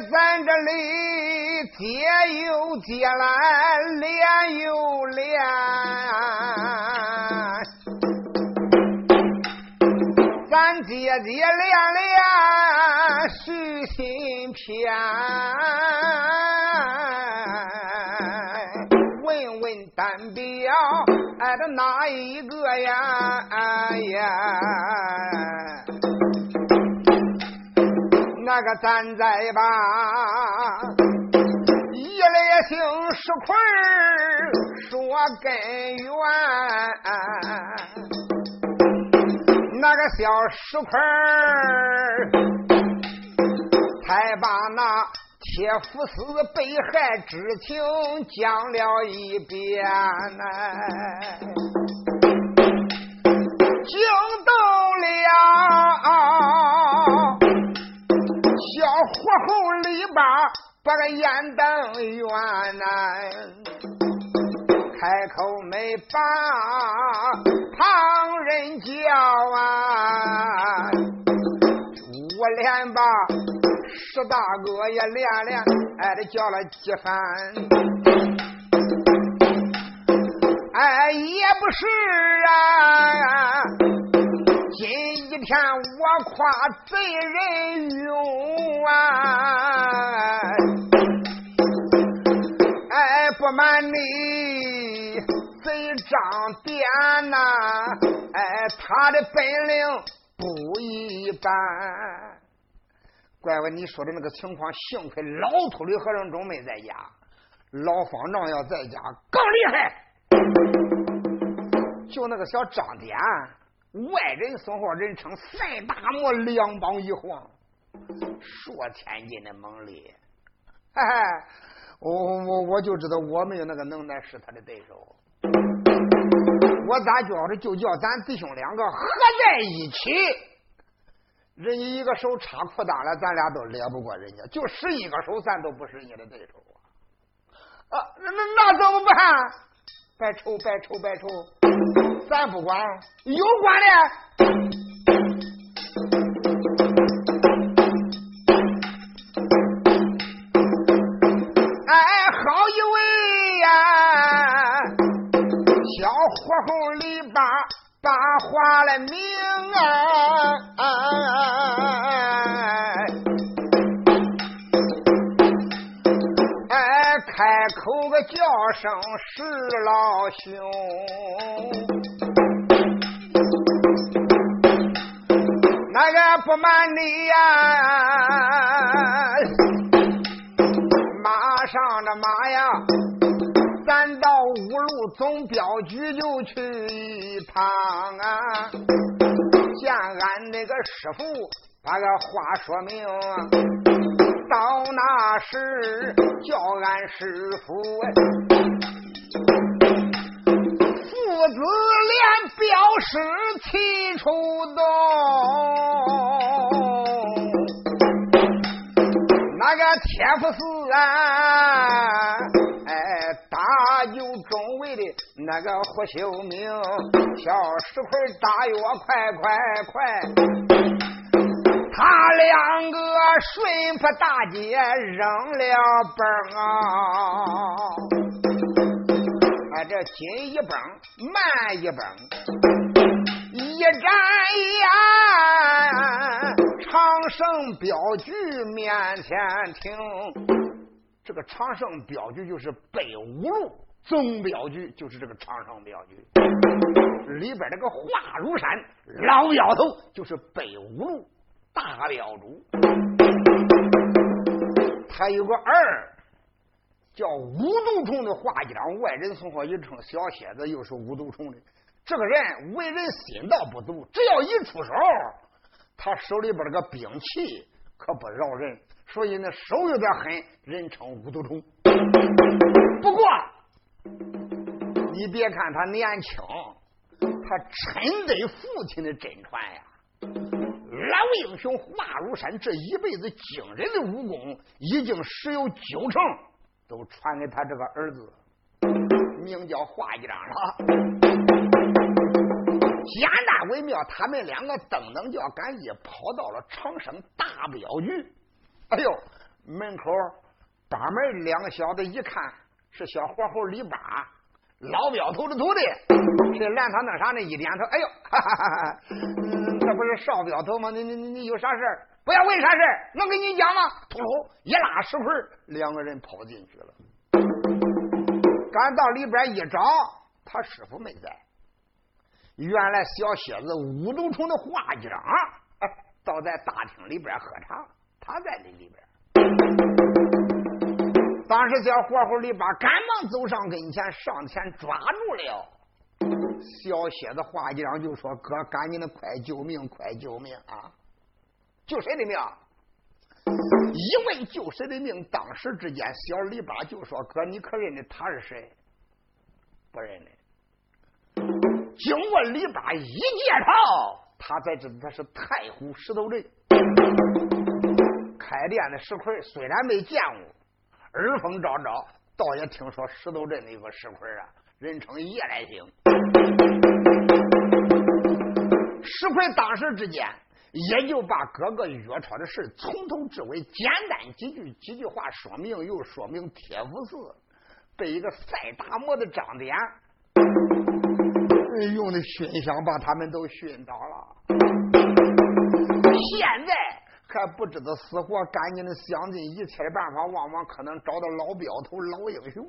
咱这里接又接来，连又连，咱接接连连续心篇。问问单表，挨着哪一个呀？哎呀！那个咱再把一来姓石块说根源，那个小石块才把那铁夫死被害之情讲了一遍呢，惊动了。火候里边把个烟灯圆呐，开口没把旁人叫啊，我连把石大哥也连连挨着叫了几番，哎，也不是啊。今一天我夸贼人勇啊！哎，不瞒你，贼张典呐，哎，他的本领不一般。怪问你说的那个情况，幸亏老秃驴和尚中没在家，老方丈要在家更厉害。就那个小张典。外人说话人称赛大魔两膀一晃，说千斤的猛力，嘿嘿，我我我就知道我没有那个能耐是他的对手。我咋觉着？就叫咱弟兄两个合在一起，人家一个手插裤裆了，咱俩都勒不过人家；就使一个手，咱都不是你的对手啊！啊，那那那怎么办？白愁白愁白愁！咱不管，有管的。哎，好一位呀，小火候里把把话来明啊！叫声是老兄。那个不瞒你呀，马上的马呀，咱到五路总镖局就去一趟啊，见俺那个师傅把个话说明，到那时叫俺师傅。父子连表示齐出动，那个铁夫四啊，哎，大有中尉的那个胡秀明，小石块打药快快快，他两个顺坡大街扔了崩啊。这紧一蹦，慢一蹦，一眨眼，长胜镖局面前停。这个长胜镖局就是北五路总镖局，就是这个长胜镖局里边那个华如山老妖头，就是北五路大镖主。他有个儿。叫五毒虫的画匠，外人送话一称小蝎子，又是五毒虫的。这个人为人心道不足，只要一出手，他手里边这个兵器可不饶人，所以那手有点狠，人称五毒虫。不过，你别看他年轻，他真得父亲的真传呀。老英雄华如山这一辈子惊人的武功，已经十有九成。都传给他这个儿子，名叫华一章了。简单为妙，他们两个噔噔叫赶紧跑到了长生大镖局。哎呦，门口把门两个小子一看是小活猴李八，老镖头的徒弟。这拦他那啥呢？一点头，哎呦，哈哈哈哈！嗯，这不是少镖头吗？你你你你有啥事不要问啥事能跟你讲吗？秃噜一拉石盆，两个人跑进去了。赶到里边一找，他师傅没在。原来小蝎子五毒虫的画匠倒在大厅里边喝茶，他在那里边。当时小活活里边赶忙走上跟前，上前抓住了小蝎子画匠，就说：“哥，赶紧的，快救命，快救命啊！救谁的命？一问救谁的命？当时之间，小李八就说：‘哥，你可认得他是谁？不认得。’经过李八一介绍，他才知道他是太湖石头镇开店的石奎。虽然没见过，耳风昭昭，倒也听说石头镇那个石块啊，人称夜来星。石块当时之间，也就把哥哥约超的事从头至尾简单几句几句话说明，又说明铁福寺被一个赛达摩的张典。用的熏香把他们都熏倒了，现在还不知道死活，赶紧的想尽一切办法，往往可能找到老镖头、老英雄。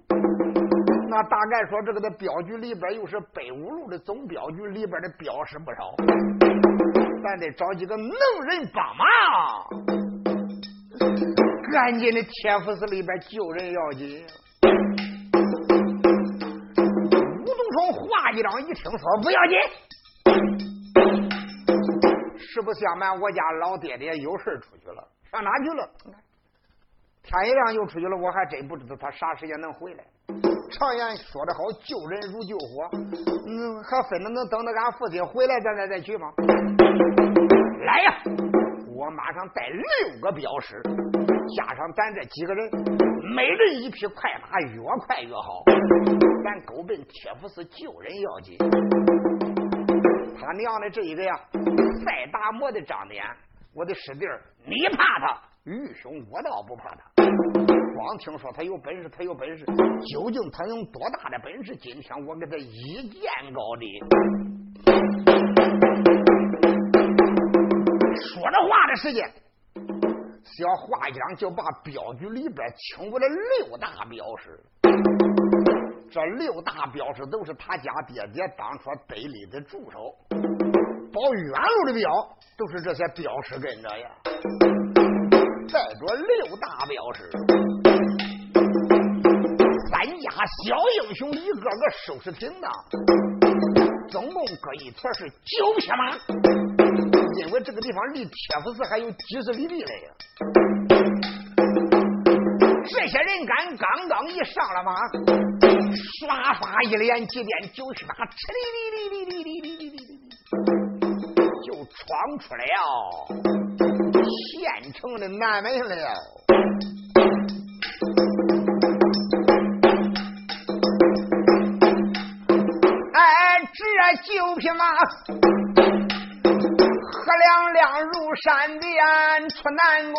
那大概说，这个的镖局里边又是北五路的总镖局里边的镖师不少，咱得找几个能人帮忙，赶紧的铁福寺里边救人要紧。华一张一听说不要紧，实不相瞒，我家老爹爹有事出去了，上哪去了？天一亮又出去了，我还真不知道他啥时间能回来。常言说得好，救人如救火，嗯，还分得能等到俺父亲回来，咱再再去吗？来呀！我马上带六个镖师，加上咱这几个人，每人一匹快马，越快越好。咱狗奔铁福寺救人要紧。他娘的这一个呀，赛达摩的张脸，我的师弟你怕他？愚兄，我倒不怕他。光听说他有本事，他有本事，究竟他有多大的本事？今天我给他一见高低。说着话的时间，小画匠就把镖局里边请过来六大镖师。这六大镖师都是他家爹爹当初得力的助手，保远路的镖都是这些镖师跟着呀。再着六大镖师，三家小英雄一个个收拾停当，总共搁一坨是九匹马，因为这个地方离铁佛寺还有几十里地嘞呀。这些人敢刚刚一上了马。刷刷一连几遍九曲马，哧哩哩哩哩哩哩哩哩哩，就闯出了县城的南门了。哎，这九匹马，喝亮亮如闪电出南关。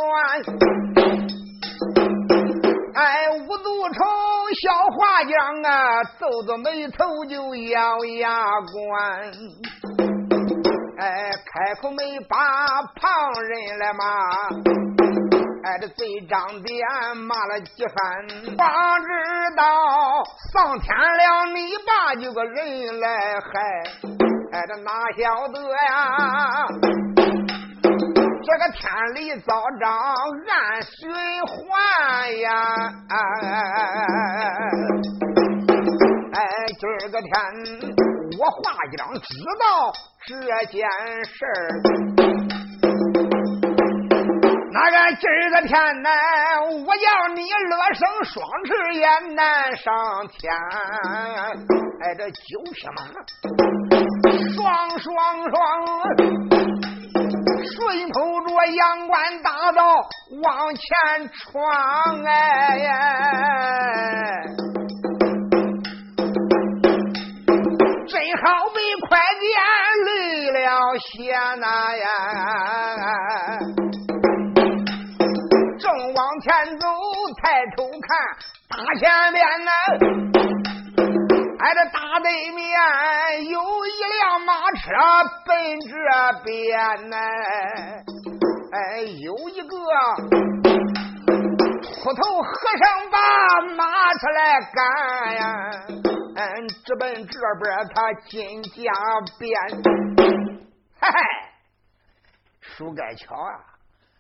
哎，五毒虫小画匠啊，皱着眉头就咬牙关。哎，开口没把旁人来骂，哎，这嘴张脸骂了几番，方知道上天了，你把几个人来害，哎，这哪晓得呀？这个天理遭着暗循环呀！哎，今儿个天，我画一张知道这件事儿。那个今儿个天呢，我要你乐生双翅也难上天。哎，这九匹马，双双双。顺头着阳关大道往前闯，哎，真好比快点累了血呐呀！正往前走，抬头看大前面呢，着大对面有一辆马车奔这边呢，哎，有一个秃头和尚把马车来赶呀，嗯，直奔这边他金家边，嘿嘿，书盖桥啊！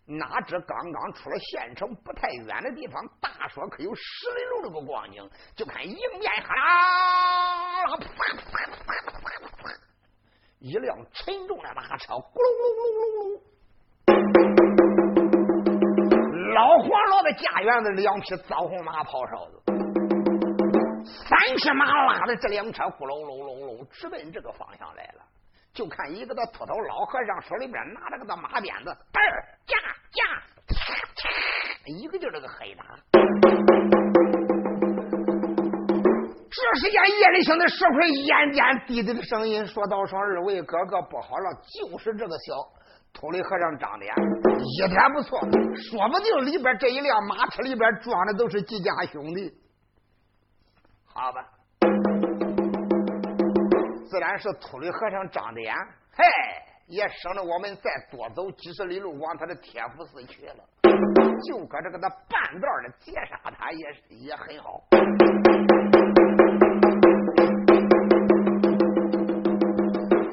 哪知刚刚出了县城不太远的地方，大说可有十里路的个光景，就看迎面哈啦，啪啪啪啪啪啪，一辆沉重的马车，咕隆隆隆隆隆。老黄老的家园子两匹枣红马跑哨子，三匹马拉的这辆车，咕隆隆隆隆，直奔这个方向来了。就看一个那秃头老和尚手里边拿着个那马鞭子，嘚架架，一个就这个黑打。这时间夜里听的石块眼尖低低的声音说道：“说二位哥哥不好了，就是这个小秃驴和尚长脸，一点不错，说不定里边这一辆马车里边装的都是几家兄弟。好吧。”自然是秃驴和尚张点，嘿，也省得我们再多走几十里路往他的铁福寺去了。就搁这个他半道的截杀他，也也很好。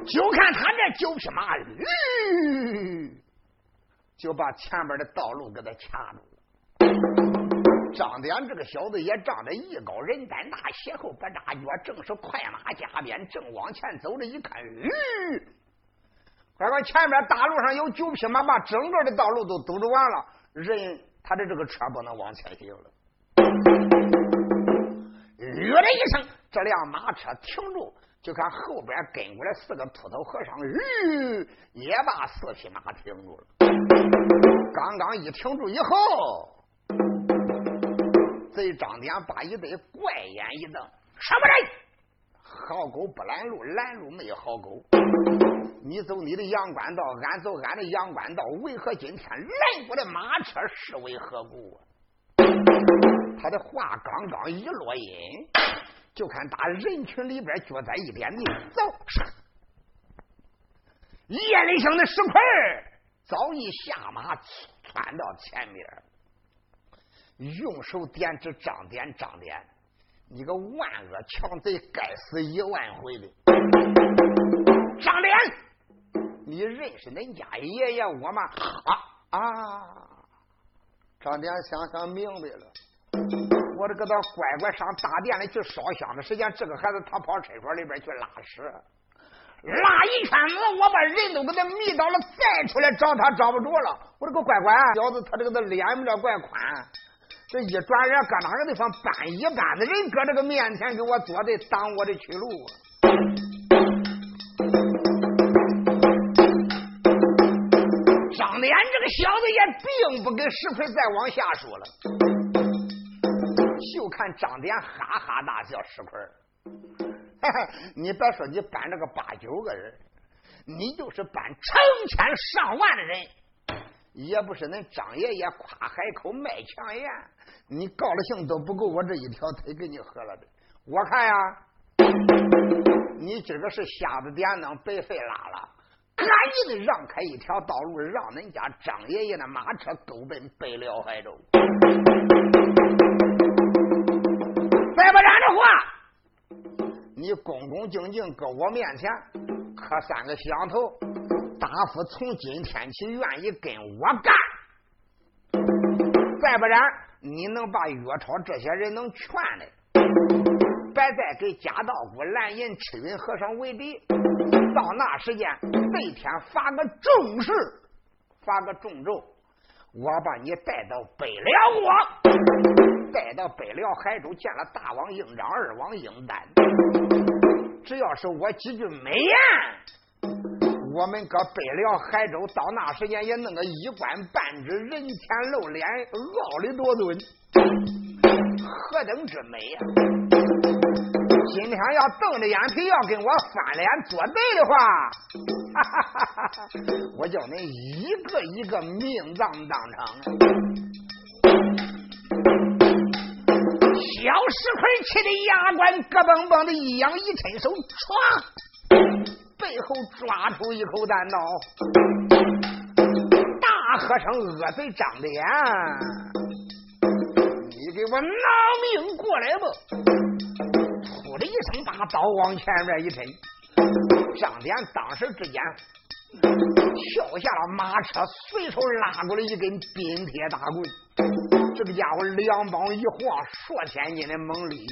就看他这九匹马，吁，就把前边的道路给他掐住。张点这个小子也长得艺高人胆大，斜后不扎脚，正是快马加鞭，正往前走着。一看，吁！快快，前面大路上有九匹马，把整个的道路都堵住完了，人他的这个车不能往前行了。吁的一声，这辆马车停住，就看后边跟过来四个秃头和尚，吁，也把四匹马停住了。刚刚一停住以后。贼张点把一对怪眼一瞪：“什么人？好狗不拦路，拦路没有好狗。你走你的阳关道，俺走俺的阳关道，为何今天拦过的马车是为何故？”他的话刚刚一落音，就看打人群里边脚在一点地走，夜里生的石块早已下马窜到前面。用手点指张点张点，你个万恶强贼，该死一万回的！张点，你认识恁家爷爷我吗？啊啊！张点想想明白了，我这个他乖乖上大殿里去烧香的时间，这个孩子他跑厕所里边去拉屎，拉一圈子，我把人都给他迷倒了，再出来找他找不着了。我这个乖乖小子，他这个他脸不知怪宽。这一转眼，搁哪个地方搬一班子人搁这个面前给我坐的，挡我的去路。张脸这个小子也并不跟石奎再往下说了，就看张脸哈哈大笑。石奎，你别说你搬这个八九个人，你就是搬成千上万的人，也不是恁张爷爷夸海口卖强言。你高了兴都不够我这一条腿给你喝了的，我看呀，你今个是瞎子点灯白费拉了，赶紧的让开一条道路，让恁家张爷爷的马车勾奔北辽海州。再不然的话，你恭恭敬敬搁我面前磕三个响头，大夫从今天起愿意跟我干。再不然。你能把岳超这些人能劝的，别再给贾道姑、蓝银、赤云和尚为敌。到那时间，那天发个重誓，发个重咒，我把你带到北辽国，带到北辽海州见了大王应章、二王应丹，只要是我几句美言。我们搁北辽海州，到那时间也弄个一官半职，人前露脸，傲里多尊，何等之美呀！今天要瞪着眼皮要跟我翻脸作对的话，哈哈哈哈！我叫恁一个一个命葬当场。小石块气得牙关咯嘣嘣的一扬，一伸手，唰，背后抓出一口弹刀，大喝声：“恶贼张脸，你给我拿命过来吧！”噗的一声，把刀往前面一伸，张脸当时之间。跳下了马车，随手拉过来一根冰铁大棍。这个家伙两膀一晃，数千斤的猛力。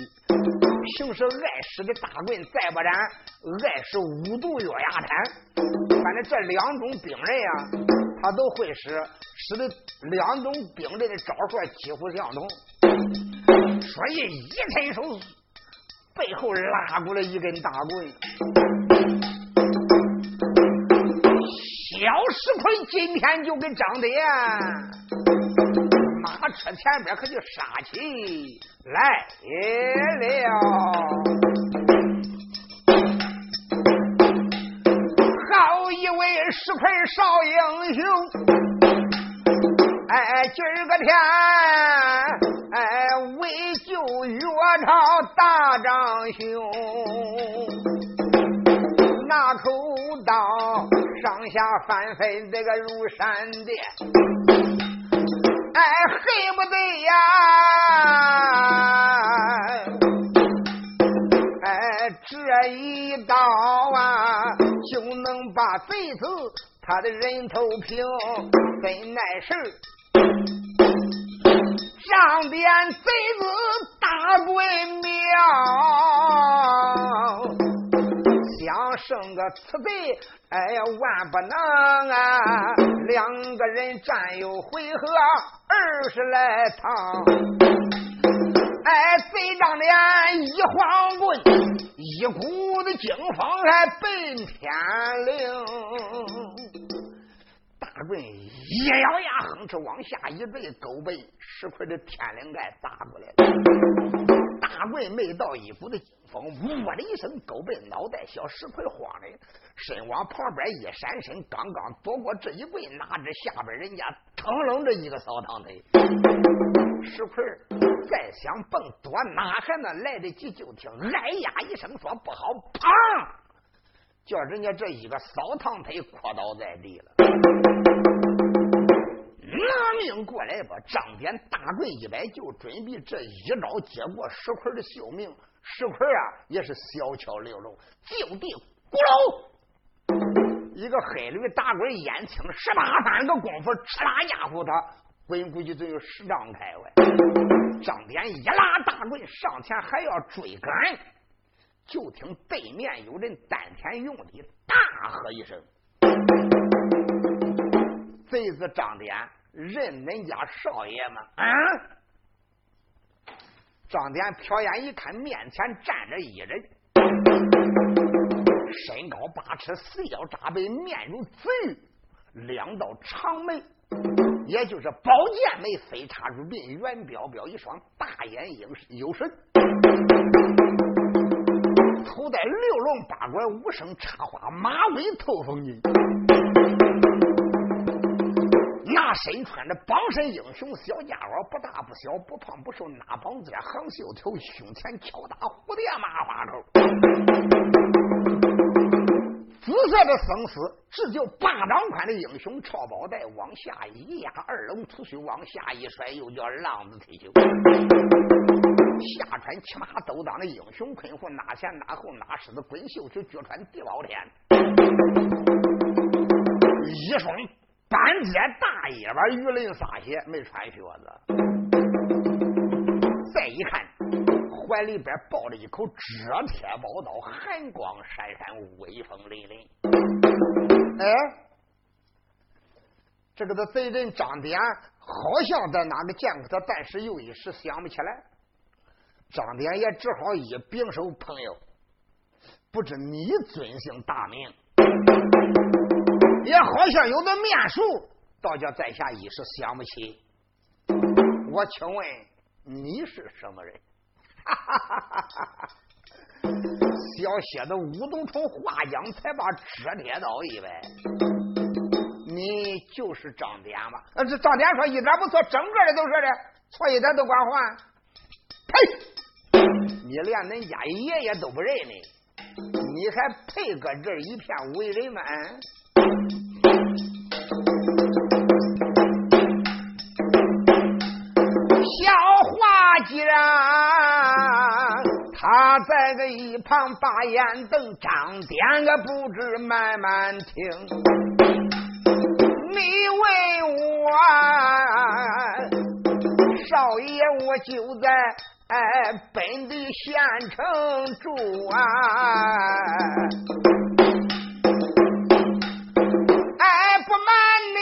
平时爱使的大棍，再不然爱使五毒月牙铲。反正这两种兵刃呀，他都会使，使的两种兵刃的招数几乎相同。所以一伸手，背后拉过来一根大棍。小石块今天就跟张德艳马车前边可就杀起来了。好一位石块少英雄，哎，今儿个天，哎，为救岳朝大长兄，那口刀。上下翻飞，这个如闪电，恨不得呀，哎，这一刀啊，就能把贼子他的人头平。真耐事上边贼子大鬼庙。想生个慈悲，哎呀，万不能啊！两个人战有回合二十来趟，哎，贼张脸一晃棍，一股子惊风还奔天灵，大棍一咬牙，哼哧往下一坠，狗背石块的天灵盖砸过来了。大棍没到一股的劲风，呜的一声，狗背脑袋小石块慌的，身往旁边一闪身，刚刚躲过这一棍，哪知下边人家腾楞着一个扫堂腿，石块再想蹦躲，哪还能来得及？就听哎呀一声说不好，砰！叫人家这一个扫堂腿磕倒在地了。命过来吧！张典大棍一摆，就准备这一招接过石块的性命。石块啊，也是小巧玲珑，就地咕噜，一个黑驴打滚，眼青十八般的功夫，哧啦家伙他滚估计就有十丈开外。张典一拉大棍上前，还要追赶，就听对面有人丹田用力，大喝一声：“贼子张典！”认恁家少爷吗？啊！张典瞟眼一看，面前站着一人，身高八尺，四腰扎背，面如紫玉，两道长眉，也就是宝剑眉，飞插如鬓，圆彪彪一双大眼鹰有神，头戴六龙八拐五声插花，马尾透风巾。身穿着绑身英雄小家伙，不大不小，不胖不瘦，那膀子横袖头，胸前敲打蝴蝶麻花扣，紫色的生丝，只就巴掌宽的英雄超宝带，往下一压，二龙吐须往下一甩，又叫浪子退休。下穿骑马兜裆的英雄困魂，哪前哪后哪狮子滚绣球，脚穿地包天，一双。半截大尾巴，鱼鳞撒血，没穿靴子。再一看，怀里边抱着一口遮天宝刀，寒光闪闪，威风凛凛。哎，这个的贼人张典好像在哪个见过他，但是又一时想不起来。张典也只好一并手，朋友，不知你尊姓大名？也好像有的面熟，倒叫在下一时想不起。我请问你是什么人？小蝎子五毒虫画将才把遮天刀一摆，你就是张典吧？呃，这张典说一点不错，整个的都是的，错一点都管换。呸！你连恁家爷爷都不认呢，你还配搁这一片为人吗？个一旁把眼瞪，张点个不知慢慢听。你问我，少爷，我就在哎本地县城住啊。哎不瞒你，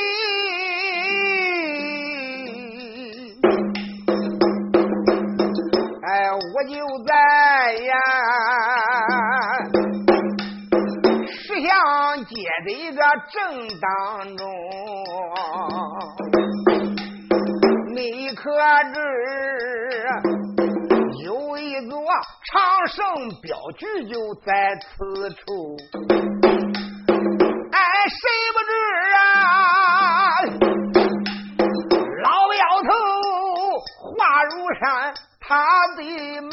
哎我就在呀正当中，你可知有一座长生镖局就在此处？哎，谁不知啊？老镖头话如山。他的门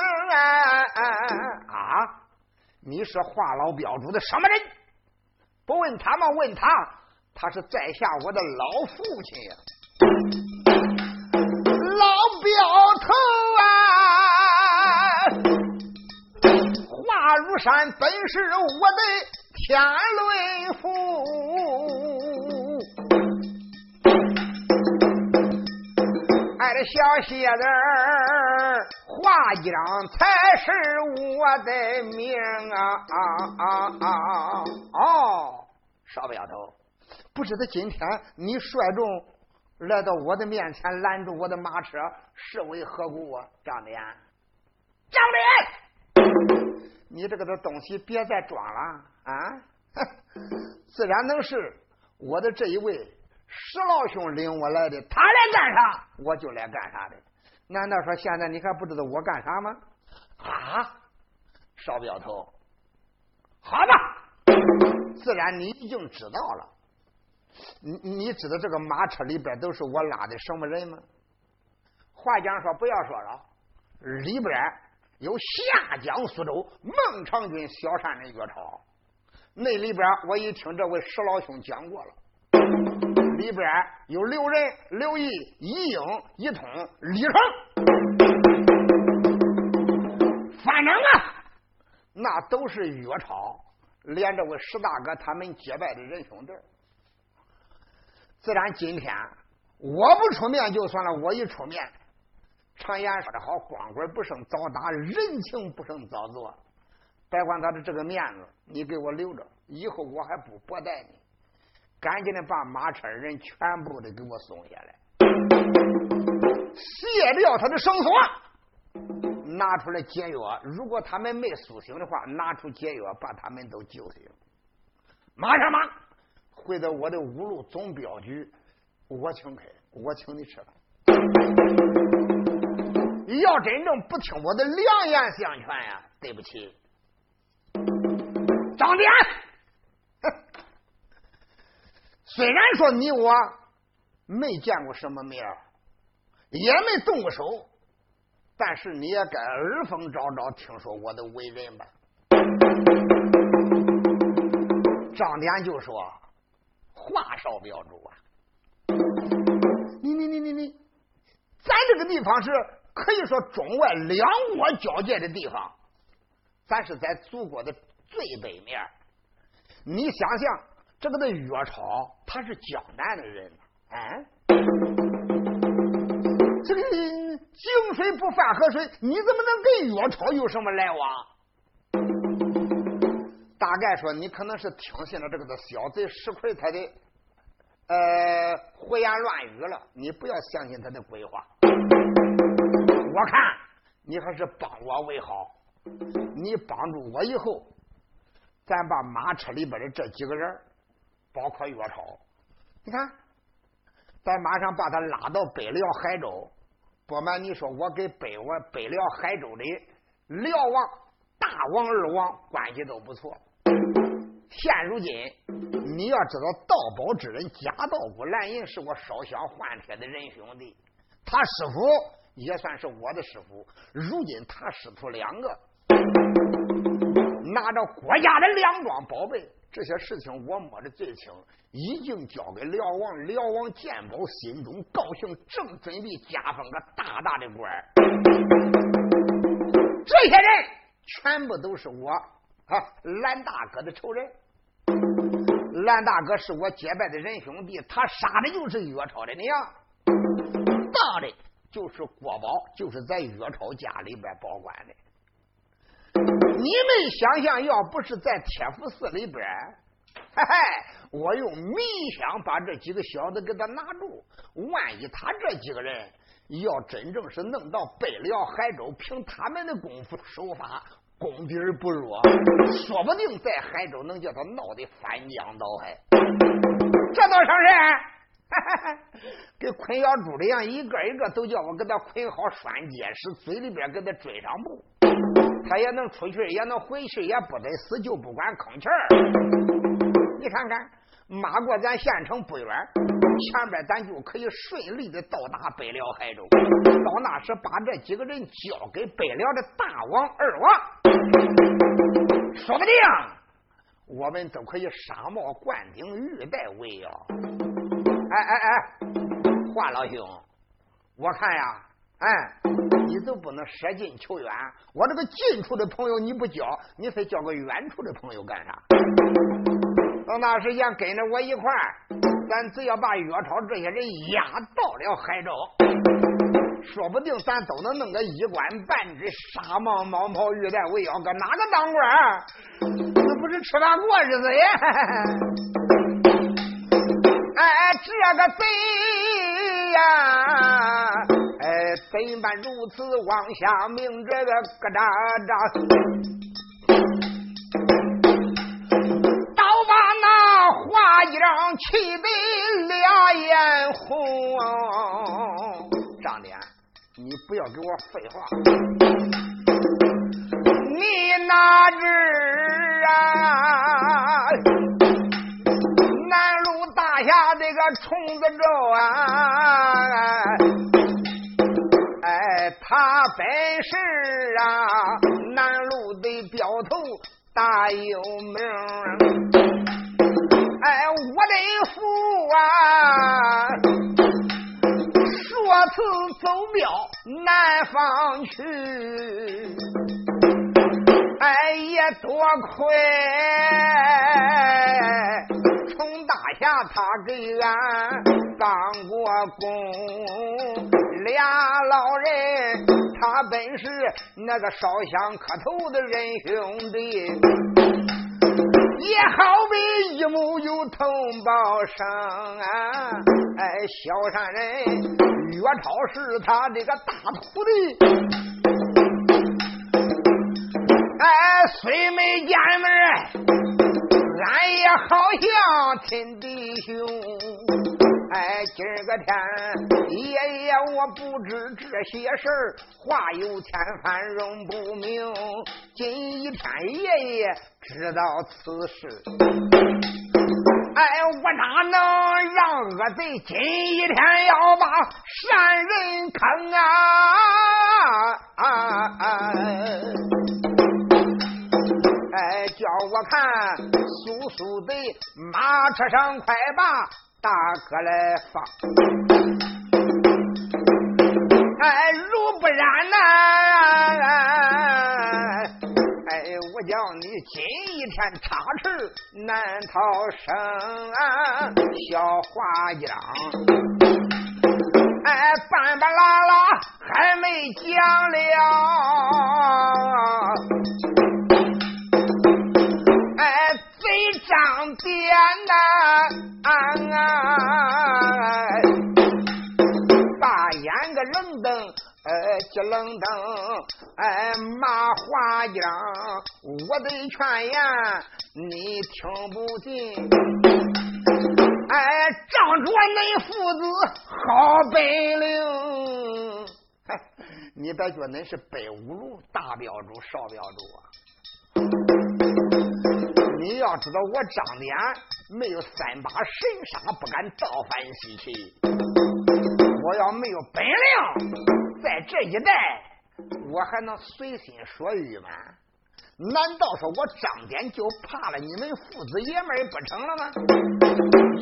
啊！你是华老镖主的什么人？不问他吗？问他，他是在下我的老父亲呀！老表头啊！华如山本是我的天伦父，爱的小蝎子儿。华江才是我的命啊！啊啊啊啊哦，少镖头，不知道今天你率众来到我的面前拦住我的马车是为何故啊？张脸，张脸，你这个的东西别再装了啊！自然能是我的这一位石老兄领我来的，他来干啥，我就来干啥的。难道说现在你还不知道我干啥吗？啊，少镖头，好吧，自然你已经知道了。你你知道这个马车里边都是我拉的什么人吗？话讲说不要说了，里边有下江苏州孟尝君小山的岳超，那里边我一听这位石老兄讲过了。里边有刘仁、刘义、一英、一通、李成，反正啊，那都是岳超连这位石大哥他们结拜的人兄弟。自然今天我不出面就算了，我一出面，常言说的好，光棍不胜早打，人情不胜早做。别管他的这个面子，你给我留着，以后我还不薄待你。赶紧的把马车人全部的给我送下来，卸掉他的绳索，拿出来解药。如果他们没苏醒的话，拿出解药把他们都救醒。马上马，回到我的五路总镖局，我请客，我请你吃饭。要真正不听我的良言相劝呀，对不起，张典。虽然说你我没见过什么面也没动过手，但是你也该耳风昭昭听说我的为人吧？张典就说：“华少标注啊，你你你你你，咱这个地方是可以说中外两国交界的地方，咱是在祖国的最北面，你想想。”这个的岳超他是江南的人，哎，这个井水不犯河水，你怎么能跟岳超有什么来往？大概说你可能是听信了这个的小贼石奎他的呃胡言乱语了，你不要相信他的鬼话。我看你还是帮我为好，你帮助我以后，咱把马车里边的这几个人。包括岳超，你看，咱马上把他拉到北辽海州。不瞒你说，我跟北我北辽海州的辽王、大王、二王关系都不错。现如今，你要知道，盗宝之人贾道姑蓝银是我烧香换帖的人兄弟，他师傅也算是我的师傅。如今他师徒两个拿着国家的两装宝贝，这些事情我摸的最清，已经交给辽王。辽王见宝，心中高兴，正准备加封个大大的官这些人全部都是我啊蓝大哥的仇人。蓝大哥是我结拜的人兄弟，他杀的就是岳超的娘，当的就是国宝，就是在岳超家里边保管的。你们想想，要不是在铁福寺里边，嘿嘿，我用迷香把这几个小子给他拿住，万一他这几个人要真正是弄到北辽海州，凭他们的功夫手法。功底不弱，说不定在海州能叫他闹得翻江倒海。这倒上是，跟捆小猪的样，一个一个都叫我给他捆好拴结实，嘴里边给他追上布，他也能出去，也能回去，也不得死，就不管吭气儿。你看看。马过咱县城不远，前边咱就可以顺利的到达北辽海州。到那时，把这几个人交给北辽的大王、二王，说不定我们都可以纱帽冠顶、玉带围腰。哎哎哎，华老兄，我看呀，哎，你都不能舍近求远。我这个近处的朋友你不交，你非交个远处的朋友干啥？到那时间跟着我一块儿，咱只要把岳超这些人押到了海州，说不定咱都能弄个一官半职、纱帽、毛袍、玉带、围腰，搁哪个当官？那不是吃饭过日子呀？哎，这个贼呀！怎般如此妄下命？这个咯喳喳。花样气得两眼红，张脸，你不要给我废话。你哪日啊？南路大侠这个虫子咒啊！他本是啊，南路的镖头大有名。哎，我的父啊，说次走庙南方去，哎，也多亏从大侠他给俺当过工，俩老人他本是那个烧香磕头的人兄弟。也好比一母有同胞生啊！哎，萧山人岳超是他这个大徒弟，哎，虽没见面，俺也好像亲弟兄。哎，今儿个天，爷爷我不知这些事儿，话有千番容不明。今一天，爷爷知道此事，哎，我哪能让恶贼今一天要把善人坑啊？哎，叫我看，速速的马车上快把。大哥来放，哎，如不然呐，哎，我叫你今一天插翅难逃生啊！小花样，哎，半半拉拉还没讲了，花样，我的劝言你听不进，哎，仗着恁父子好本领，你别觉恁是北五路大标主、少标主啊。你要知道，我张脸没有三把神杀，不敢造反西岐。我要没有本领，在这一带，我还能随心所欲吗？难道说我张点就怕了你们父子爷们不成了吗？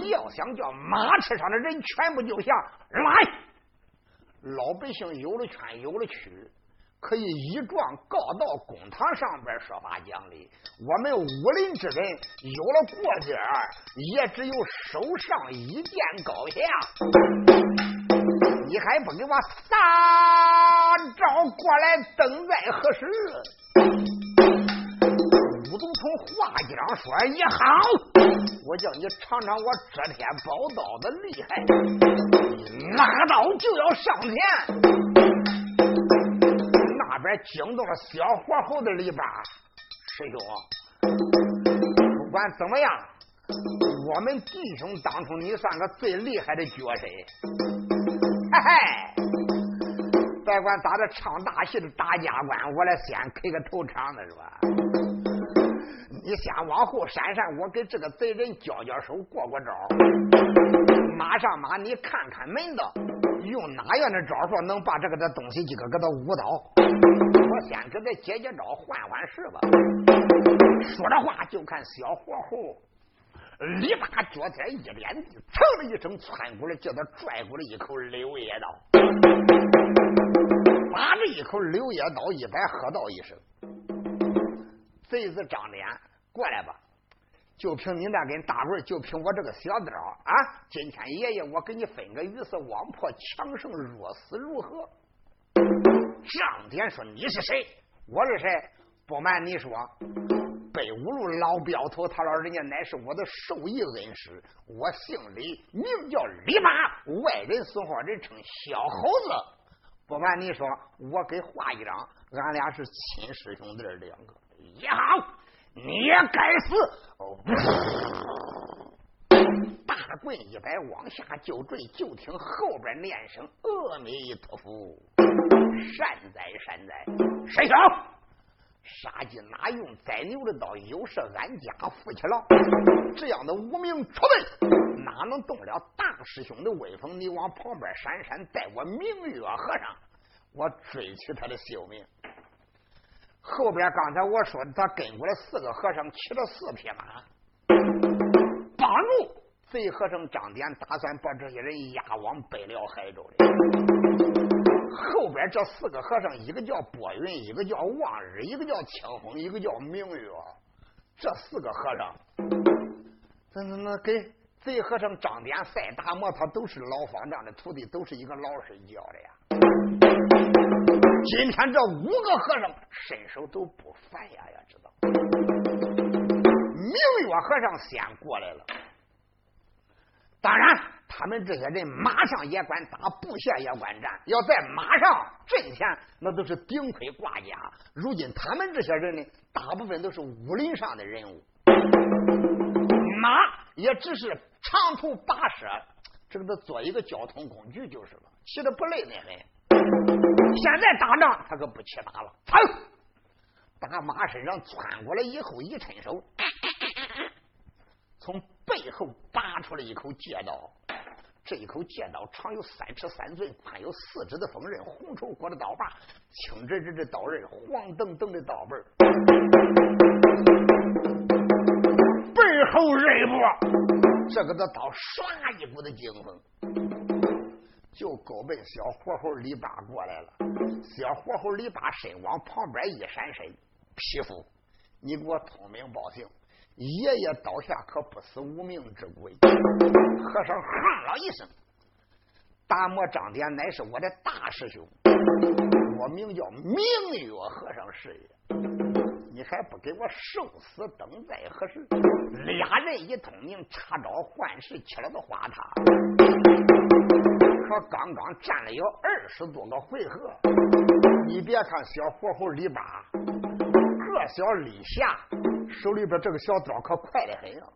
要想叫马车上的人全部救下来，老百姓有了权有了区。可以一状告到公堂上边说法讲理。我们武林之人有了过节也只有手上一剑高下。你还不给我撒招过来，等待何时？武都从话讲说也好，我叫你尝尝我遮天宝刀的厉害。拿刀就要上前。那边惊动了小火猴的篱笆，师兄，不管怎么样，我们弟兄当中你算个最厉害的角色。嘿嘿，别管咋的，唱大戏的大家官，我来先开个头场子是吧？你先往后闪闪，我给这个贼人交交手，过过招。马上马，你看看门道。用哪样的招数能把这个的东西几个给他误倒？我先给他接接招，换换事吧。说着话，就看小火猴立把脚尖一点地，噌的一声窜过来，叫他拽过来一口柳叶刀。把这一口柳叶刀一摆，喝道一声：“贼子张脸，过来吧！”就凭你那根大棍，就凭我这个小刀啊！今天爷爷我给你分个鱼死网破，强胜弱死如何？张天说：“你是谁？我是谁？不瞒你说，北五路老镖头他老人家乃是我的授意恩师。我姓李，名叫李八，外人送号人称小猴子。不瞒你说，我给画一张，俺俩是亲师兄弟两个。也好。”你也该死！大棍一摆，往下就坠。就听后边念声：“阿弥陀佛，善哉善哉。”师兄，杀鸡哪用宰牛的刀？又是俺家负起了。这样的无名出门，哪能动了大师兄的威风？你往旁边闪闪，带我明月和尚，我追取他的性命。后边刚才我说他跟过来四个和尚，骑了四匹马，帮助贼和尚张典，打算把这些人押往北辽海州的。后边这四个和尚，一个叫波云，一个叫望日，一个叫清风，一个叫明月。这四个和尚，那那那给贼和尚张典赛达摩，他都是老方丈的徒弟，都是一个老师教的呀。今天这五个和尚身手都不凡呀，要知道。明月和尚先过来了，当然他们这些人马上也管打，部下也管战，要在马上阵前那都是顶盔挂甲。如今他们这些人呢，大部分都是武林上的人物，马也只是长途跋涉，这个做一个交通工具就是了，骑的不累那很。现在打仗，他可不骑马了。噌，打马身上窜过来以后，一伸手，从背后拔出了一口戒刀。这一口戒刀长有三尺三寸，宽有四指的锋刃，红绸裹的刀把，青直直的刀刃，黄澄澄的刀背背后刃部，这个的刀唰一股的惊风。就勾奔小火猴李八过来了，小火猴李八身往旁边一闪身，匹夫，你给我通明报信，爷爷刀下可不死无名之鬼。和尚哼了一声，达摩张典乃是我的大师兄，我名叫明月和尚是也，你还不给我受死等在何时？俩人一通名，插招换式，起了个花塔。可刚刚战了有二十多个回合，你别看小活猴李八个小李霞手里边这个小刀可快的很啊，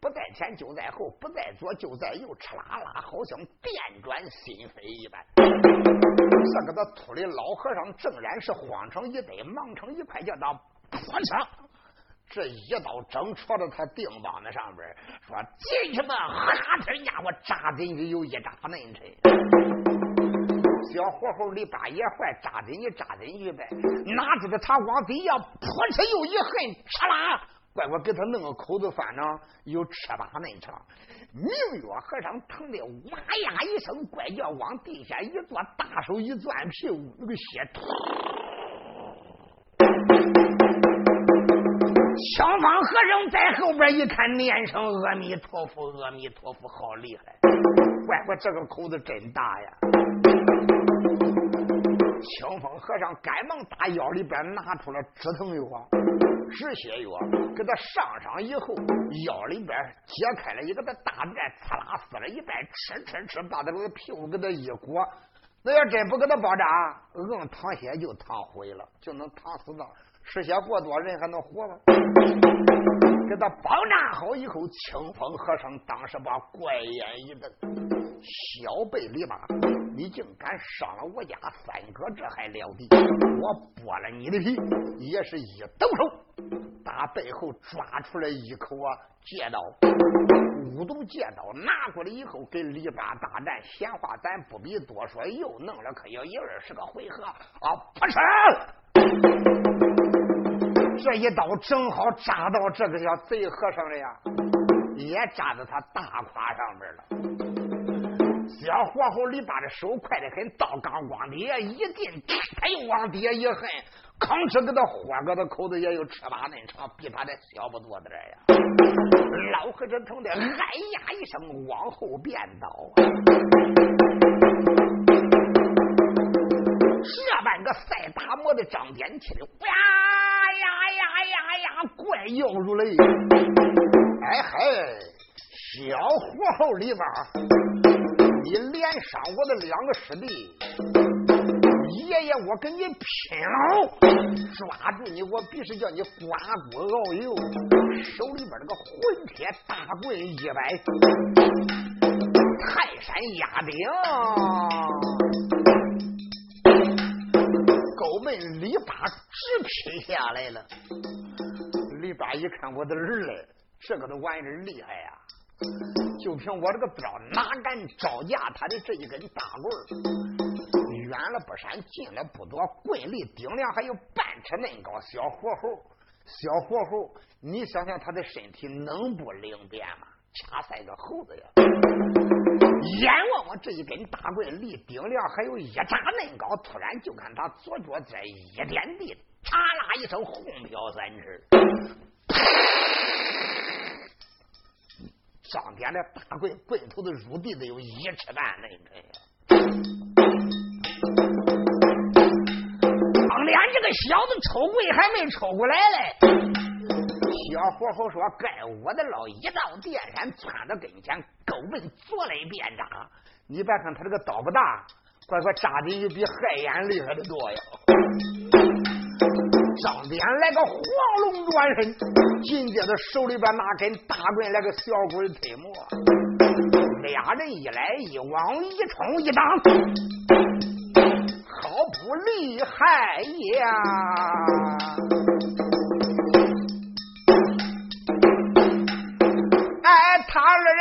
不在前就在后，不在左就在右，哧啦啦，好像电转心飞一般。这个他秃的老和尚正然是慌成一堆，忙成一块，叫他破枪。这一刀正戳到他腚膀子上边，说：“进去吧！”哈！这家伙扎进去有一扎嫩沉。小火候里把也坏，扎进去扎进去呗。哪知道他往底下扑哧又一横，哧啦！乖乖给他弄个口子，反正有尺八那长。明月和尚疼的哇呀一声怪叫，往地下一坐，大手一攥屁股，那个血突。枪方和尚在后边一看，念声阿弥陀佛，阿弥陀佛，好厉害！乖乖，这个口子真大呀！清风和尚赶忙打腰里边拿出了止疼药、止血药，给他上上以后，腰里边解开了一个的大袋，刺啦撕了一袋，吃吃吃，把他那个屁股给他一裹。那要真不给他包扎，硬淌血就淌毁了，就能淌死的。失血过多，人还能活吗？给他包扎好以后，清风和尚当时把怪眼一瞪：“小辈篱笆，你竟敢伤了我家三哥，这还了得！我剥了你的皮，也是一抖手，打背后抓出来一口啊戒刀，五毒戒刀拿过来以后，跟篱笆大战。闲话咱不必多说，又弄了可要一二十个回合啊！不成。这一刀正好扎到这个叫贼和尚了呀，也扎到他大胯上面了。小火候里把这手快的很，刀刚往底下一进，他又往底下一横，吭哧给他豁个的口子也有尺八那长，比他这小不多的呀。老和尚疼的哎呀一声，往后变倒。这半个赛大魔的张天听的呀！呀呀呀呀！怪叫如雷！哎嗨，小火候里边，你连伤我的两个师弟，爷爷我跟你拼了！抓住你，我必须叫你刮骨熬油！手里边那个混铁大棍一摆，泰山压顶。高门篱笆直劈下来了，李八一看我的儿嘞，这个的玩意儿厉害呀！就凭我这个刀，哪敢招架他的这一根大棍远了不闪，近了不躲，棍力顶梁还有半尺恁高。小火猴，小火猴，你想想他的身体能不灵便吗？掐赛个猴子呀！眼望望这一根大棍离顶梁还有一扎那高，突然就看他左脚在一点地，嚓啦一声轰飘三尺，上边的大棍棍头子入地得有一尺半那个。当年这个小子抽棍还没抽过来嘞。小伙猴说：“该我的了！”一到电山，窜到跟前，狗奔左来便扎。你别看他这个刀不大，乖乖扎进去比海眼厉害的多呀！上边来个黄龙转身，紧接着手里边拿根大棍来个小鬼推磨，俩人一来一往，一冲一挡，好不厉害呀！他二人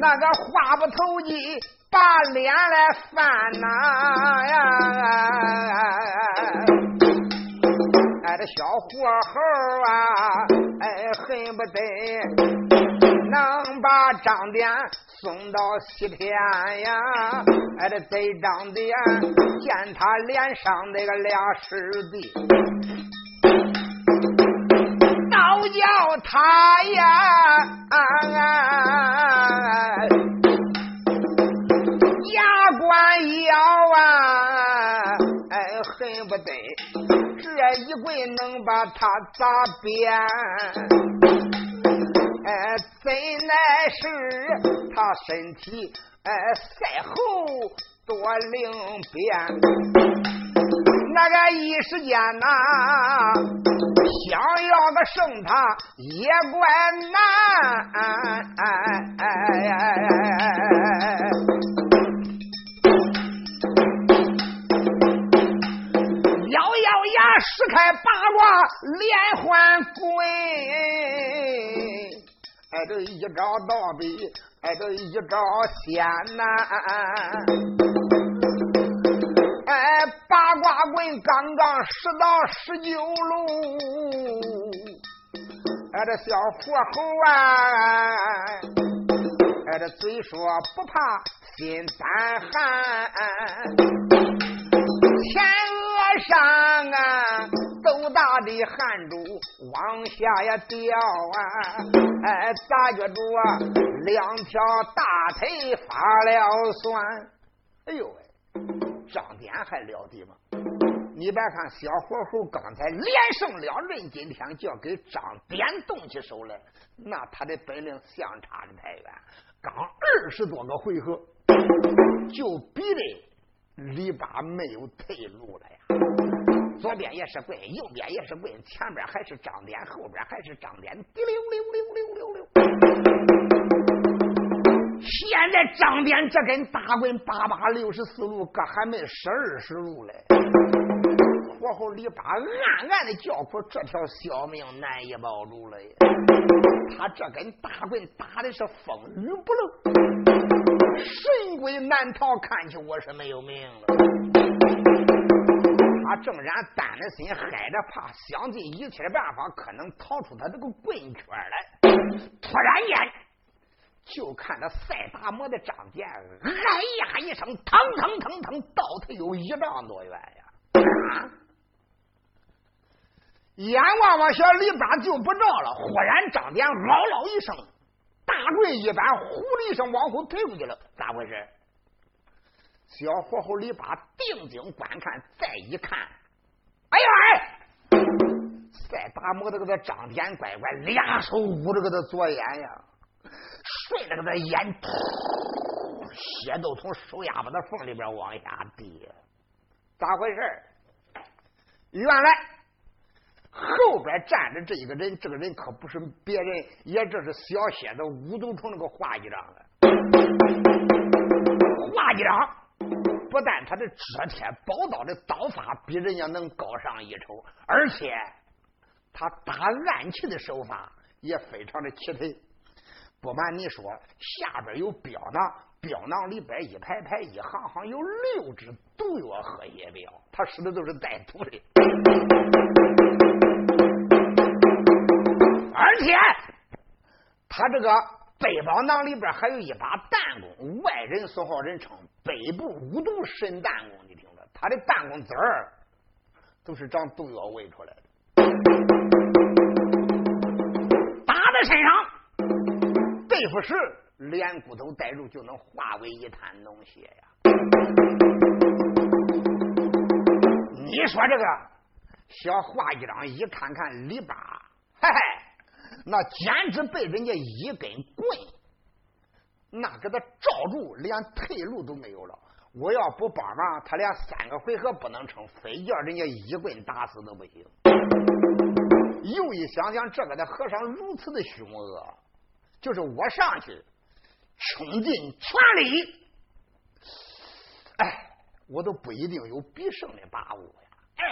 那个话不投机，把脸来翻呐呀！哎，这小火猴啊，哎，恨不得能把张典送到西天呀！哎，这贼张典见他脸上那个俩师弟。叫他呀，牙关咬啊，哎，恨不得这一棍能把他砸扁。哎，怎奈是他身体哎赛后多灵便。那个一时间呐，想要个胜他也怪难。咬咬牙，使开八卦连环棍。哎，这一招倒比哎，这一招险呐！刚十到十九路，哎，这小火猴啊，哎，这嘴说不怕心胆寒，前额上啊，豆大的汗珠往下呀掉啊，哎，咋觉着啊两条大腿发了酸？哎呦喂！张天还了得吗？你别看小火猴刚才连胜两人，今天就要给张典动起手来，那他的本领相差的太远。刚二十多个回合，就逼得李八没有退路了呀。左边也是棍，右边也是棍，前边还是张典，后边还是张典，滴溜溜溜溜溜溜。现在张典这根大棍八八六十四路，可还没十二十路嘞。火候李八暗暗的叫苦，这条小命难以保住了呀。他这根大棍打的是风雨不漏，神鬼难逃，看起我是没有命了。他正然担着心，害着怕，想尽一切的办法，可能逃出他这个棍圈来。突然间。就看那赛达摩的张健，哎呀一声，腾腾腾腾，倒退有一丈多远呀！啊眼望望小李八就不着了，忽然张典嗷嗷一声，大棍一般，呼的一声往后退出去了。咋回事？小火猴李八定睛观看，再一看，哎呀哎！赛达摩的个个张典乖乖，俩手捂着个他左眼呀！顺着个他眼，血都从手丫巴的缝里边往下滴，咋回事？原来后边站着这一个人，这个人可不是别人，也这是小蝎子五毒虫那个华局长了。华局长不但他的遮天宝刀的刀法比人家能高上一筹，而且他打暗器的手法也非常的奇特。不瞒你说，下边有镖囊，镖囊里边一排排、一行行有六支毒药荷叶镖，他使的都是带毒的。而且他这个背包囊里边还有一把弹弓，外人所号人称北部五毒神弹弓。你听着，他的弹弓子儿都是长毒药喂出来的，打在身上。对付时，连骨头带肉就能化为一滩脓血呀！你说这个小画一张一看看里边，嘿嘿，那简直被人家一根棍那给他罩住，连退路都没有了。我要不帮忙，他连三个回合不能撑，非叫人家一棍打死都不行。又一想想，这个的和尚如此的凶恶。就是我上去，冲尽全力，哎，我都不一定有必胜的把握呀！哎，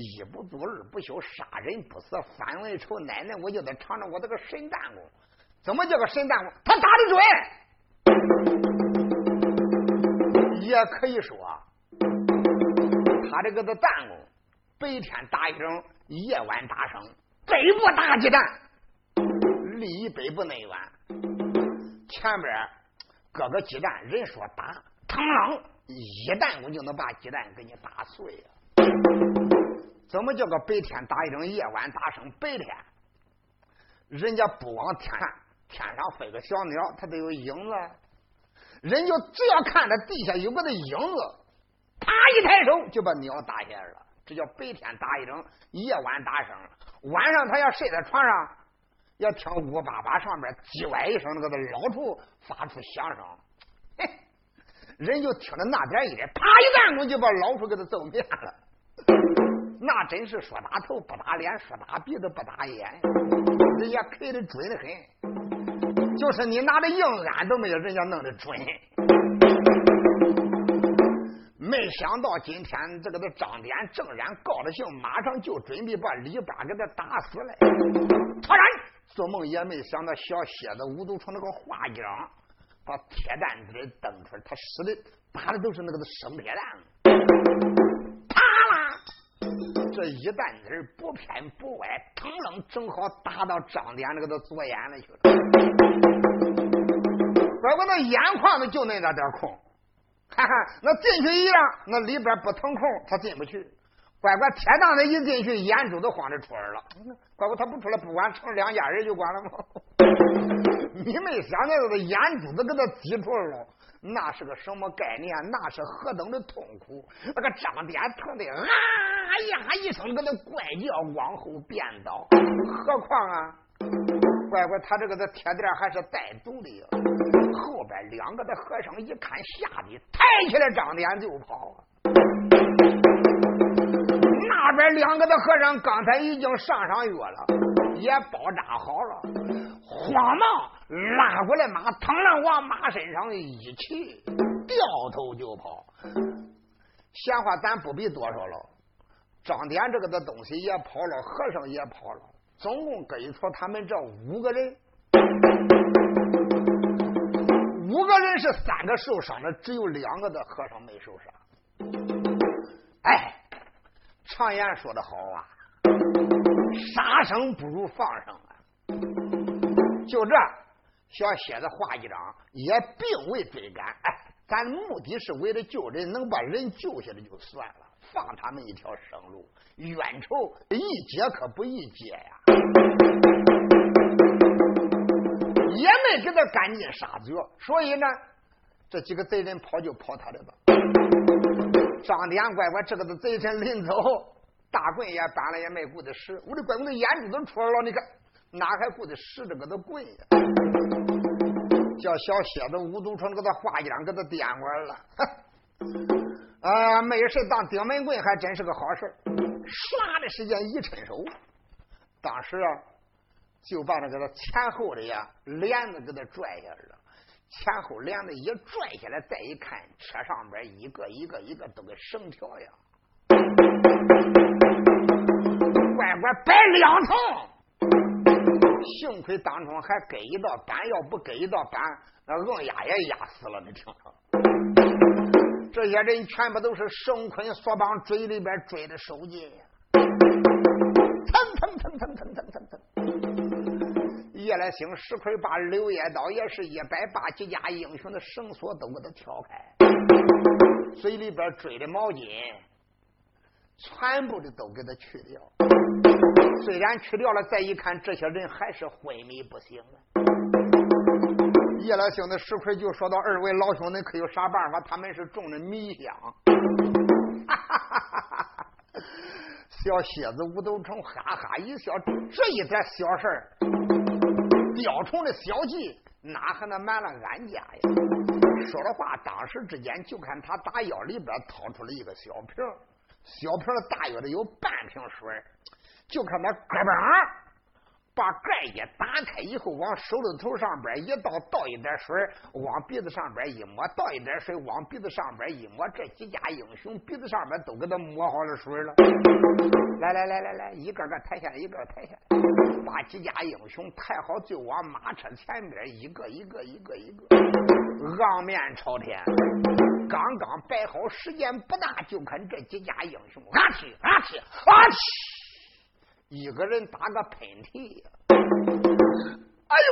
一不做二不休，杀人不死，反为仇。奶奶，我就得尝尝我这个神弹弓，怎么叫个神弹弓？他打的准，也可以说，他这个的弹弓，白天打一声，夜晚打声，北部打鸡蛋。离北部那远，前边搁个鸡蛋，人说打，腾啷一弹弓就能把鸡蛋给你打碎呀！怎么叫个白天打一声，夜晚打声？白天人家不往天天上飞个小鸟，它都有影子，人就只要看着地下有个的影子，啪一抬手就把鸟打下来了。这叫白天打一声，夜晚打声。晚上他要睡在床上。要听乌巴巴上面叽歪一声，那个老鼠发出响声，嘿，人就听着那点一点，啪一弹弓就把老鼠给他揍灭了。那真是说打头不打脸，说打鼻子不打眼，人家开的准的很，就是你拿的硬俺都没有人家弄的准。没想到今天这个的张脸正然高的兴，马上就准备把李八给他打死了，突然。做梦也没想到，小蝎子武都城那个画匠把铁蛋子蹬出来，他使的打的都是那个的生铁蛋，这一蛋子不偏不歪，腾楞正好打到张典那个的左眼里去了。乖乖，那眼眶子就那点点空，哈哈，那进去一样，那里边不腾空，他进不去。乖乖，铁蛋子一进去，眼珠子晃着出来了。乖乖，他不出来，不管成两家人就管了吗？你没想那个眼珠子给他挤出来了，那是个什么概念？那是何等的痛苦！那个张典疼的啊呀一声，跟那怪叫，往后便倒。何况啊，乖乖，他这个的铁垫还是带毒的。后边两个的和尚一看，吓得抬起来张典就跑。那边两个的和尚刚才已经上上药了，也包扎好了，慌忙拉过来马，腾了往马身上一骑，掉头就跑。闲话咱不必多说了，张典这个的东西也跑了，和尚也跑了，总共跟出，他们这五个人，五个人是三个受伤的，只有两个的和尚没受伤。哎。常言说的好啊，杀生不如放生啊。就这，小蝎子画一张，也并未追赶。哎，咱目的是为了救人，能把人救下来就算了，放他们一条生路。冤仇一解可不易解呀，也没给他赶尽杀绝。所以呢，这几个贼人跑就跑他的吧。张典乖乖，这个的贼人临走，大棍也搬了，也没顾得使。我的乖乖，眼珠子出来了，你看哪还顾得使这个的棍呀？叫小蝎子吴都城给他画样，给他点过来了。啊，没事当顶门棍还真是个好事。唰的时间一抻手，当时啊，就把那个前后的呀帘子给他拽下来了。前后帘子一拽下来，再一看，车上边一个一个一个都跟绳条一样，乖乖摆两层。幸亏当中还给一道板，要不给一道板，那硬压也压死了。你听着，这些人全部都是绳捆索绑，嘴里边追的手劲呀，蹭蹭蹭蹭蹭蹭蹭蹭。叶来兴、石奎把柳叶刀也是一摆，把几家英雄的绳索都给他挑开，嘴里边追的毛巾，全部的都给他去掉。虽然去掉了，再一看，这些人还是昏迷不醒啊。叶来兴的石奎就说到：“二位老兄，你可有啥办法？他们是中的迷香。”！小蝎子吴斗成哈哈一笑，这一点小事儿。雕虫的小计哪还能瞒了俺家呀？说了话，当时之间就看他打腰里边掏出了一个小瓶，小瓶大约的有半瓶水，就看他咯嘣。把盖一打开以后，往手指头上边一倒，倒一点水，往鼻子上边一抹，倒一点水，往鼻子上边一抹，这几家英雄鼻子上边都给他抹好了水了。来来来来来，一个个抬下来，一个个抬下来，把几家英雄抬好，就往马车前边一个一个一个一个昂面朝天。刚刚摆好，时间不大，就看这几家英雄啊去啊去啊去。一个人打个喷嚏，哎呦，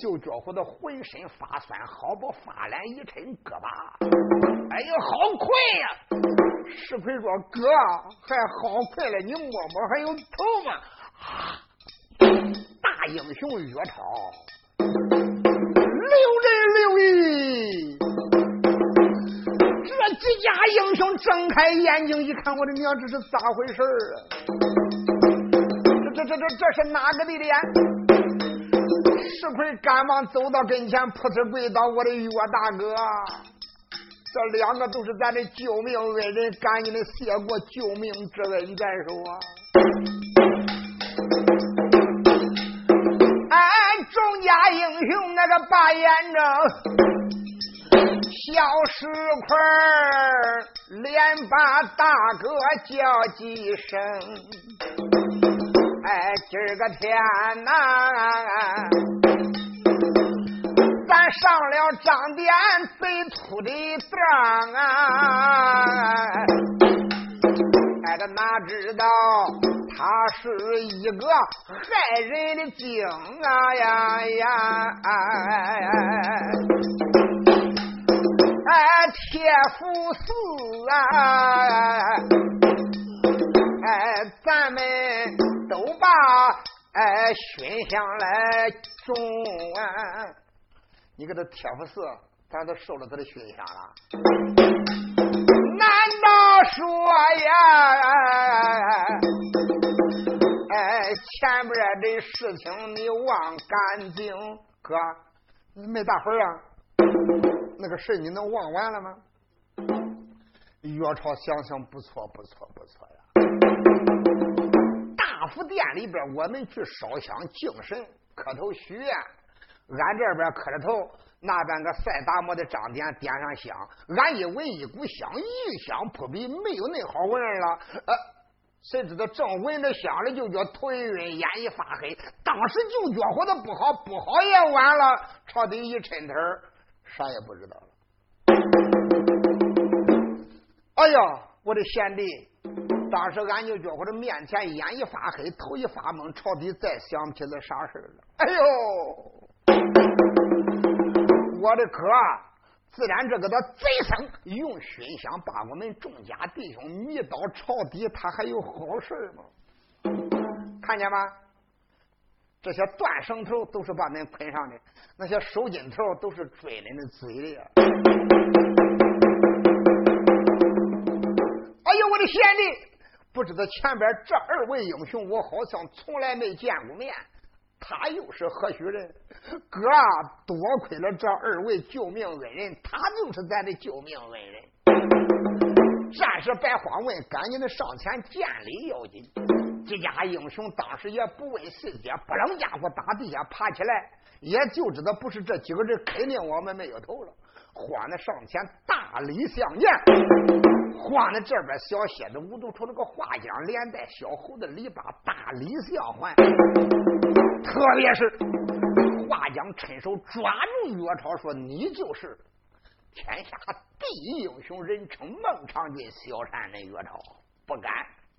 就觉乎的浑身发酸，好不发懒一抻胳膊，哎呦，好快呀！石奎说：“哥，还好快了，你摸摸还有头吗？”啊！大英雄岳超，六人六义，这几家英雄睁开眼睛一看，我的娘，这是咋回事啊？这这这这是哪个的脸？石奎赶忙走到跟前，扑哧跪倒，我的岳大哥，这两个都是咱的救命恩人，赶紧的谢过救命之恩再说啊！俺众家英雄那个把眼睁，小石块连把大哥叫几声。哎，今儿个天呐，咱上了张店最粗的当啊！哎，这哪知道他是一个害人的精啊呀呀！哎，铁夫寺啊！哎，咱们都把哎熏香来种啊！你给他铁夫寺，咱都受了他的熏香了。难道说呀？哎，前边的事情你忘干净？哥，没大会啊？那个事你能忘完了吗？岳超想想不错，不错，不错呀。大福殿里边，我们去烧香敬神、磕头许愿。俺这边磕着头，那边个赛达摩的张点点上香。俺一闻一股香，异香扑鼻，没有那好闻了。呃，谁知道正闻着香了，就觉头一晕，眼一发黑。当时就觉活的不好，不好也晚了。朝底一抻头，啥也不知道了。哎呀，我的贤弟！当时俺就觉我这面前眼一发黑，头一发懵，朝底再想不起来啥事了。哎呦，我的哥！自然这个的贼僧用熏香把我们众家弟兄迷倒朝底，他还有好事吗？看见吗？这些断绳头都是把恁捆上的，那些手巾头都是追恁的嘴的。哎呦，我的贤弟，不知道前边这二位英雄，我好像从来没见过面。他又是何许人？哥啊，多亏了这二位救命恩人，他就是咱的救命恩人。战士白慌问：“赶紧的上前见礼要紧。”这家英雄当时也不问细节，不楞家伙打地下爬起来，也就知道不是这几个人，肯定我们没有头了。慌的上前大礼相见，晃的这边小蝎子五毒出那个画江，连带小猴的篱笆大礼相还。特别是画江趁手抓住岳超，说：“你就是天下第一英雄，人称孟尝君小山的岳超，不敢。”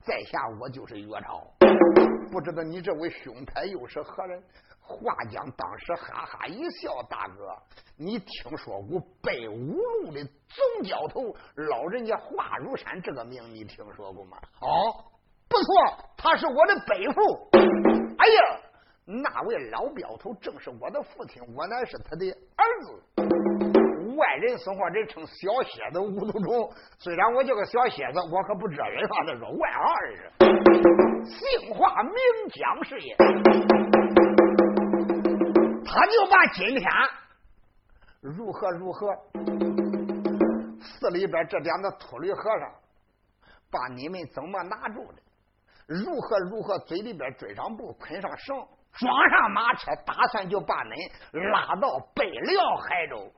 在下我就是岳超，不知道你这位兄台又是何人？华江当时哈哈一笑：“大哥，你听说过北五路的总教头老人家华如山这个名，你听说过吗？”哦，不错，他是我的北父。哎呀，那位老镖头正是我的父亲，我乃是他的儿子。外人说话人称小蝎子无毒虫，虽然我叫个小蝎子，我可不这人话，他说外号儿姓华名江是也。他就把今天如何如何，寺里边这两个秃驴和尚把你们怎么拿住的？如何如何，嘴里边追上布，捆上绳，装上马车，打算就把恁拉到北辽海州。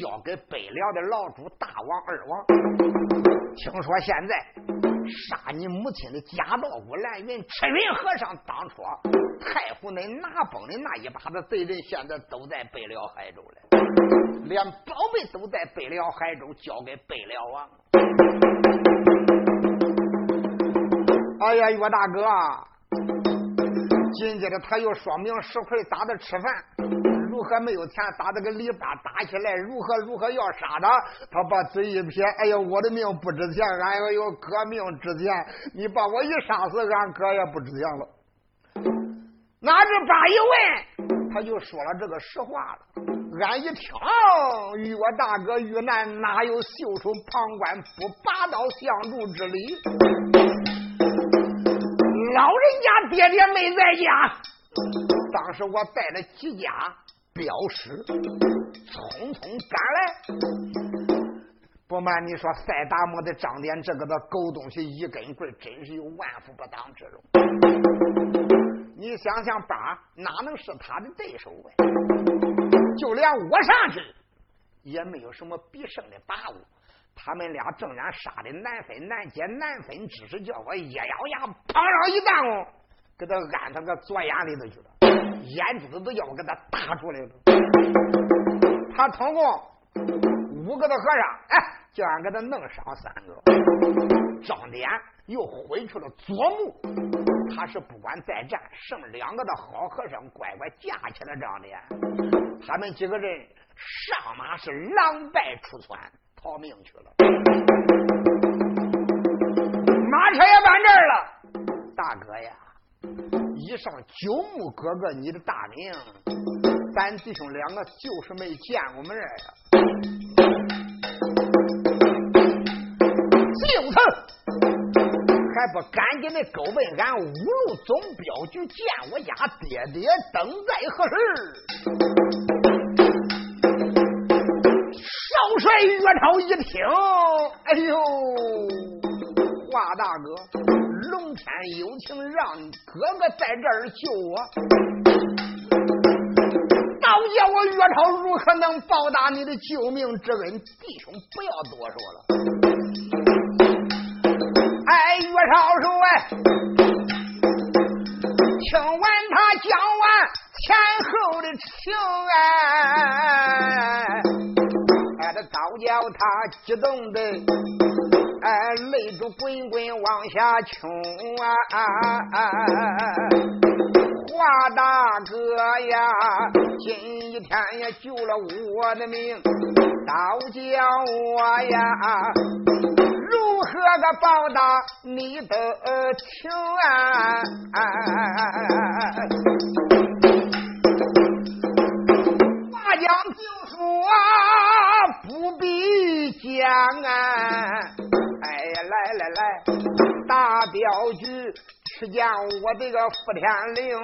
交给北辽的老主大王二王，听说现在杀你母亲的假道姑蓝云赤云和尚，当初太湖恁拿崩的那一把子贼人，现在都在北辽海州了，连宝贝都在北辽海州，交给北辽王。哎呀，岳大哥，紧接着他又说明石奎咋的吃饭。如何没有钱打这个篱笆打起来？如何如何要杀他？他把嘴一撇：“哎呀，我的命不值钱，俺要有哥命值钱。你把我一杀死，俺哥也不值钱了。”哪知八一问，他就说了这个实话了。俺一听，岳大哥遇难哪有袖手旁观不拔刀相助之理？老人家爹爹没在家，当时我带了几家。镖师匆匆赶来，不瞒你说，赛达摩的张典这个的狗东西一根棍，真是有万夫不当之勇。你想想，八哪能是他的对手啊？就连我上去也没有什么必胜的把握。他们俩正然杀的难分难解，难分之时，叫我一咬牙，砰上一弹。给他按他个左眼里头去了，眼珠子都要给他打出来了。他通过五个的和尚，哎，就俺给他弄伤三个。张典又挥出了左目，他是不管再战，剩两个的好和尚乖乖架起了张典，他们几个人上马是狼狈出窜，逃命去了。马车也办这儿了，大哥呀！以上九牧哥哥，你的大名，咱弟兄两个就是没见过面呀。就他还不赶紧的勾奔俺五路总镖局见我家爹爹，等在何时？少帅岳超一听，哎呦，华大哥。龙天有情，让你哥哥在这儿救我，倒叫我岳超如何能报答你的救命之恩？弟兄不要多说了。哎，岳超说哎，听完他讲完前后的情哎，哎，这倒叫他激动的。哎，泪珠滚滚往下冲啊！华大哥呀，今一天也救了我的命，倒叫我呀，如何个报答你的情啊？话讲就说不必讲啊。来来来，大镖局去见我这个傅天灵，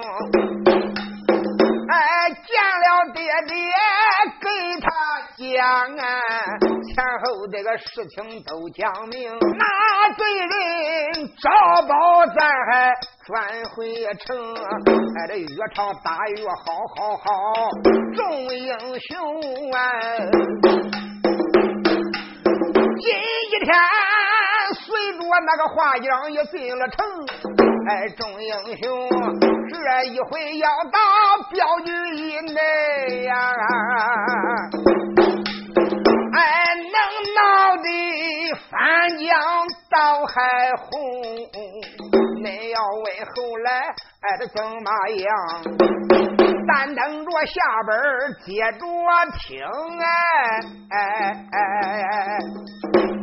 哎，见了爹爹给他讲啊，前后这个事情都讲明，那罪人找包咱还转回城，哎，这越朝打越好好好，众英雄啊，今一天。随着那个华将也进了城，哎，众英雄这一回要到镖局以内呀，哎，能闹的翻江倒海洪，恁要问后来哎，的怎么样？咱等着下边接着听，哎哎哎。